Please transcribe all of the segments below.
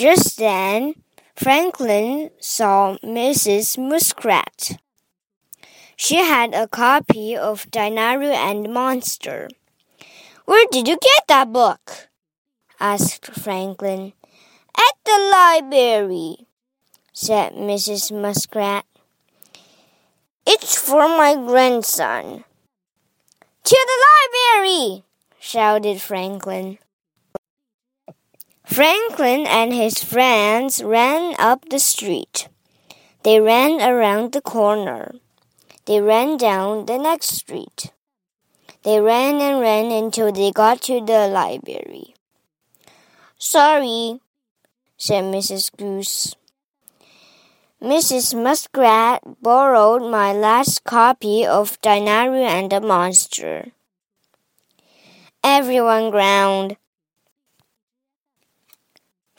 Just then, Franklin saw Mrs. Muskrat. She had a copy of Dinaru and Monster. Where did you get that book? asked Franklin. At the library, said Mrs. Muskrat. It's for my grandson. To the library! shouted Franklin. Franklin and his friends ran up the street. They ran around the corner. They ran down the next street. They ran and ran until they got to the library. Sorry, said Mrs. Goose. Mrs. Muskrat borrowed my last copy of Dinaru and the Monster. Everyone groaned.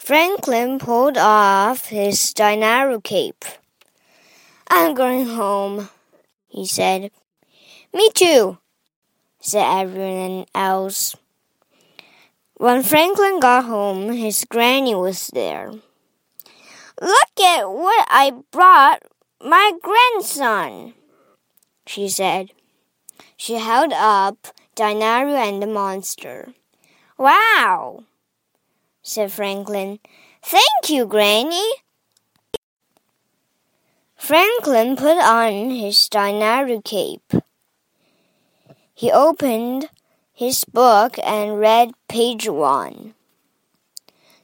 Franklin pulled off his Dinaru cape. I'm going home, he said. Me too, said everyone else. When Franklin got home, his granny was there. Look at what I brought my grandson, she said. She held up Dinaru and the monster. Wow, said Franklin. Thank you, Granny. Franklin put on his Dinaru cape. He opened his book and read page one.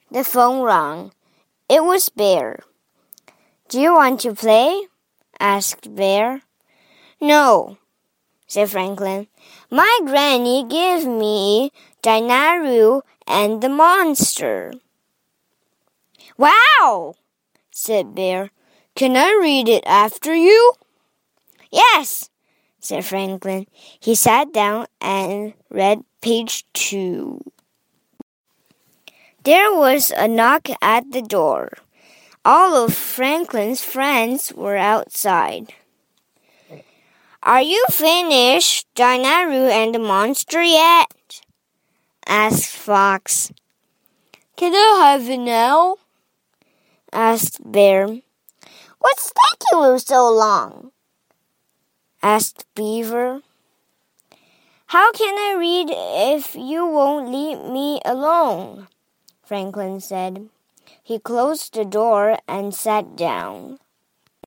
The phone rang. It was Bear. Do you want to play? asked Bear. No, said Franklin. My granny gave me Dinaru and the monster. Wow, said Bear. Can I read it after you? Yes, said Franklin. He sat down and read page two. There was a knock at the door. All of Franklin's friends were outside. Are you finished, Dinaru and the monster yet? Asked Fox. Can I have it now? asked Bear. What's taking you so long? asked Beaver. How can I read if you won't leave me alone? Franklin said. He closed the door and sat down.